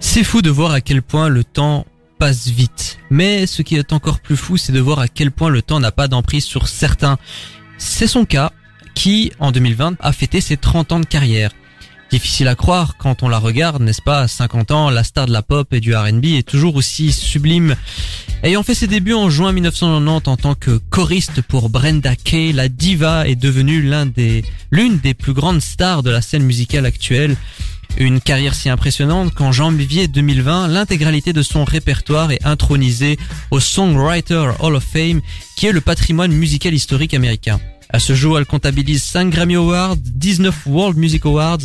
C'est fou de voir à quel point le temps passe vite. Mais ce qui est encore plus fou, c'est de voir à quel point le temps n'a pas d'emprise sur certains. C'est son cas, qui, en 2020, a fêté ses 30 ans de carrière. Difficile à croire quand on la regarde, n'est-ce pas? À 50 ans, la star de la pop et du R&B est toujours aussi sublime. Ayant fait ses débuts en juin 1990 en tant que choriste pour Brenda Kay, la diva est devenue l'un des, l'une des plus grandes stars de la scène musicale actuelle. Une carrière si impressionnante qu'en janvier 2020, l'intégralité de son répertoire est intronisée au Songwriter Hall of Fame, qui est le patrimoine musical historique américain. À ce jour, elle comptabilise 5 Grammy Awards, 19 World Music Awards,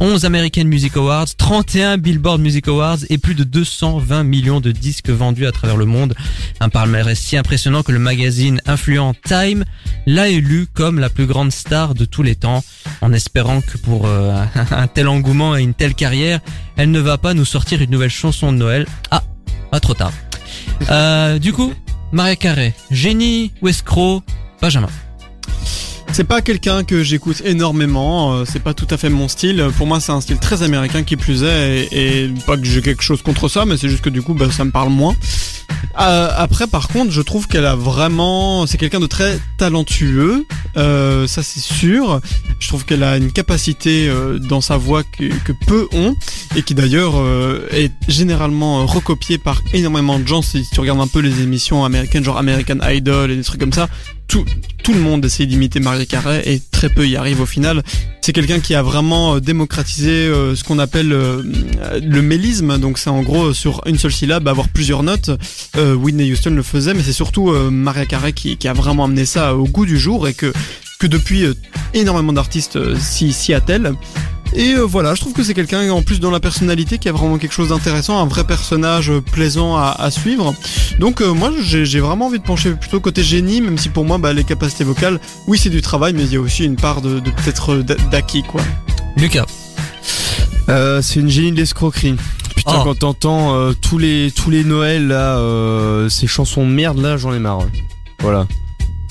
11 American Music Awards, 31 Billboard Music Awards et plus de 220 millions de disques vendus à travers le monde. Un palmarès si impressionnant que le magazine influent Time l'a élue comme la plus grande star de tous les temps, en espérant que pour euh, un tel engouement et une telle carrière, elle ne va pas nous sortir une nouvelle chanson de Noël. Ah, pas trop tard. Euh, du coup, Maria Carey, génie ou escroc, Benjamin. C'est pas quelqu'un que j'écoute énormément, euh, c'est pas tout à fait mon style. Pour moi, c'est un style très américain qui plus est, et, et pas que j'ai quelque chose contre ça, mais c'est juste que du coup, bah, ça me parle moins. Euh, après, par contre, je trouve qu'elle a vraiment, c'est quelqu'un de très talentueux, euh, ça c'est sûr. Je trouve qu'elle a une capacité dans sa voix que, que peu ont, et qui d'ailleurs est généralement recopiée par énormément de gens. Si tu regardes un peu les émissions américaines, genre American Idol et des trucs comme ça, tout, le monde essaie d'imiter Maria Carey et très peu y arrive au final. C'est quelqu'un qui a vraiment euh, démocratisé euh, ce qu'on appelle euh, le mélisme, donc c'est en gros sur une seule syllabe avoir plusieurs notes. Whitney Houston le faisait, mais c'est surtout Maria Carey qui, a vraiment amené ça au goût du jour et que depuis énormément d'artistes s'y attellent. Et euh, voilà, je trouve que c'est quelqu'un en plus dans la personnalité qui a vraiment quelque chose d'intéressant, un vrai personnage euh, plaisant à, à suivre. Donc euh, moi j'ai j'ai vraiment envie de pencher plutôt côté génie, même si pour moi bah, les capacités vocales, oui c'est du travail, mais il y a aussi une part de, de peut-être d'a- d'acquis quoi. Lucas. Euh, c'est une génie de l'escroquerie. Putain, Oh. quand t'entends euh, tous les tous les Noëls là, euh, ces chansons de merde là, j'en ai marre. ouais. Voilà.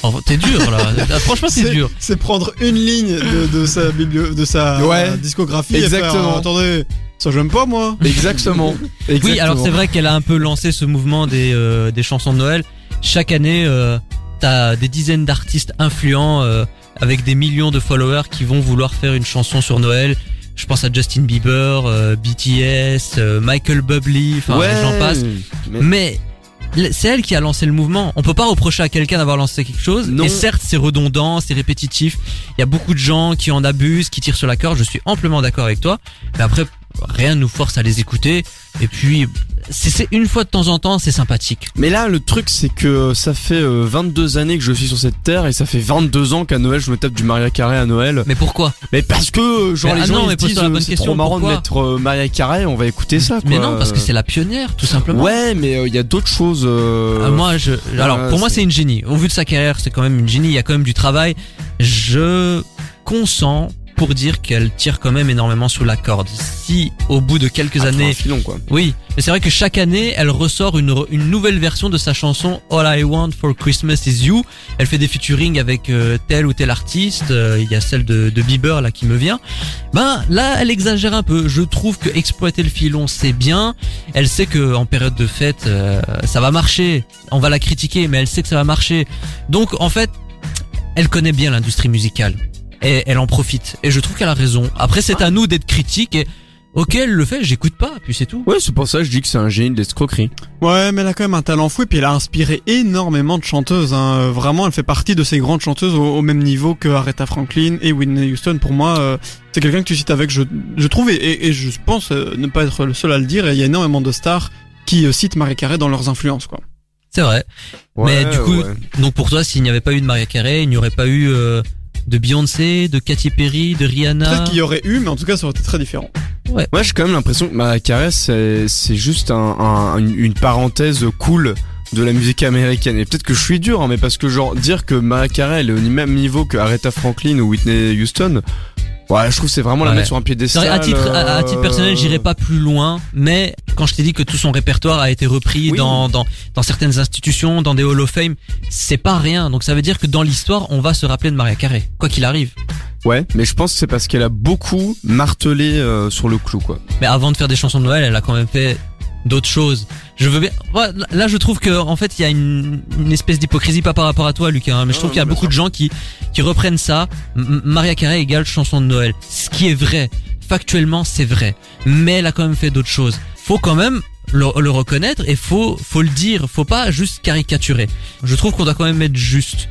Oh, t'es dur là. Ah, Franchement, c'est dur. C'est prendre une ligne de, de sa biblio, de sa Ouais. euh, discographie. et faire, Exactement. euh, attendez, ça j'aime pas moi. Exactement. Oui, alors c'est vrai qu'elle a un peu lancé ce mouvement des, euh, des chansons de Noël. Chaque année, euh, t'as des dizaines d'artistes influents euh, avec des millions de followers qui vont vouloir faire une chanson sur Noël. Je pense à Justin Bieber, euh, BTS, euh, Michael Bublé, enfin ouais, j'en passe. mais- c'est elle qui a lancé le mouvement. On peut pas reprocher à quelqu'un d'avoir lancé quelque chose. Non. Et certes, c'est redondant, c'est répétitif. Il y a beaucoup de gens qui en abusent, qui tirent sur la corde. Je suis amplement d'accord avec toi. Mais après, rien ne nous force à les écouter. Et puis, c'est c'est une fois de temps en temps, c'est sympathique. Mais là, le truc, c'est que ça fait euh, 22 années que je suis sur cette terre et ça fait 22 ans qu'à Noël, je me tape du Maria Carey à Noël. Mais pourquoi? Mais parce que, euh, genre, Mais, les ah gens non, ils mais disent, euh, c'est trop marrant de mettre euh, Maria Carey, on va écouter ça, quoi. Mais non, parce que c'est la pionnière, tout simplement. Ouais, mais euh, il y a d'autres choses. euh, Ah, moi, je, alors, euh, pour moi, c'est- c'est une génie. Au vu de sa carrière, c'est quand même une génie. Il y a quand même du travail. Je consens pour dire qu'elle tire quand même énormément sur la corde. Si, au bout de quelques ah, un années, filon, quoi. oui, mais c'est vrai que chaque année, elle ressort une, une nouvelle version de sa chanson All I Want for Christmas Is You. Elle fait des featuring avec euh, tel ou tel artiste. Euh, Il y a celle de, de Bieber là qui me vient. Ben là, elle exagère un peu. Je trouve que exploiter le filon, c'est bien. Elle sait que en période de fête, euh, ça va marcher. On va la critiquer, mais elle sait que ça va marcher. Donc en fait, elle connaît bien l'industrie musicale et elle en profite. Et je trouve qu'elle a raison. Après, c'est à nous d'être critiques et ok, elle le fait, j'écoute pas, puis c'est tout. Ouais, c'est pour ça que je dis que c'est un génie de l'escroquerie. Ouais, mais elle a quand même un talent fou et puis elle a inspiré énormément de chanteuses. Hein. Euh, Vraiment, elle fait partie de ces grandes chanteuses au, au même niveau que Aretha Franklin et Whitney Houston. Pour moi, euh, c'est quelqu'un que tu cites avec, je, je trouve, et, et- et je pense euh, ne pas être le seul à le dire. Et il y a énormément de stars qui euh, citent Marie Carey dans leurs influences, quoi. C'est vrai. Ouais, mais du coup, ouais. donc pour toi, s'il n'y avait pas eu de Maria Carey, il n'y aurait pas eu euh, de Beyoncé, de Katy Perry, de Rihanna. Peut-être qu'il y aurait eu, mais en tout cas, ça aurait été très différent. Moi, j'ai quand même l'impression que Maria Carey, c'est, c'est juste un, un- une, parenthèse cool de la musique américaine. Et peut-être que je suis dur, hein, mais parce que genre dire que Maria Carey elle est au même niveau que Aretha Franklin ou Whitney Houston, ouais, je trouve que c'est vraiment la Ouais. mettre sur un pied C'est d'estal. vrai, à titre, à, à titre personnel, j'irai pas plus loin, mais quand je t'ai dit que tout son répertoire a été repris Oui. dans, dans, dans certaines institutions, dans des Hall of Fame, c'est pas rien. Donc ça veut dire que dans l'histoire, on va se rappeler de Maria Carey, quoi qu'il arrive. Ouais, mais je pense que c'est parce qu'elle a beaucoup martelé euh, sur le clou, quoi. Mais avant de faire des chansons de Noël, elle a quand même fait d'autres choses. Je veux bien. Là, je trouve que en fait, il y a une, une espèce d'hypocrisie pas par rapport à toi, Lucas. hein, mais je trouve qu'il y a beaucoup de gens qui qui reprennent ça. M- Maria Carey égale chanson de Noël. Ce qui est vrai. Factuellement, c'est vrai. Mais elle a quand même fait d'autres choses. Faut quand même le, le reconnaître et faut faut le dire. Faut pas juste caricaturer. Je trouve qu'on doit quand même être juste.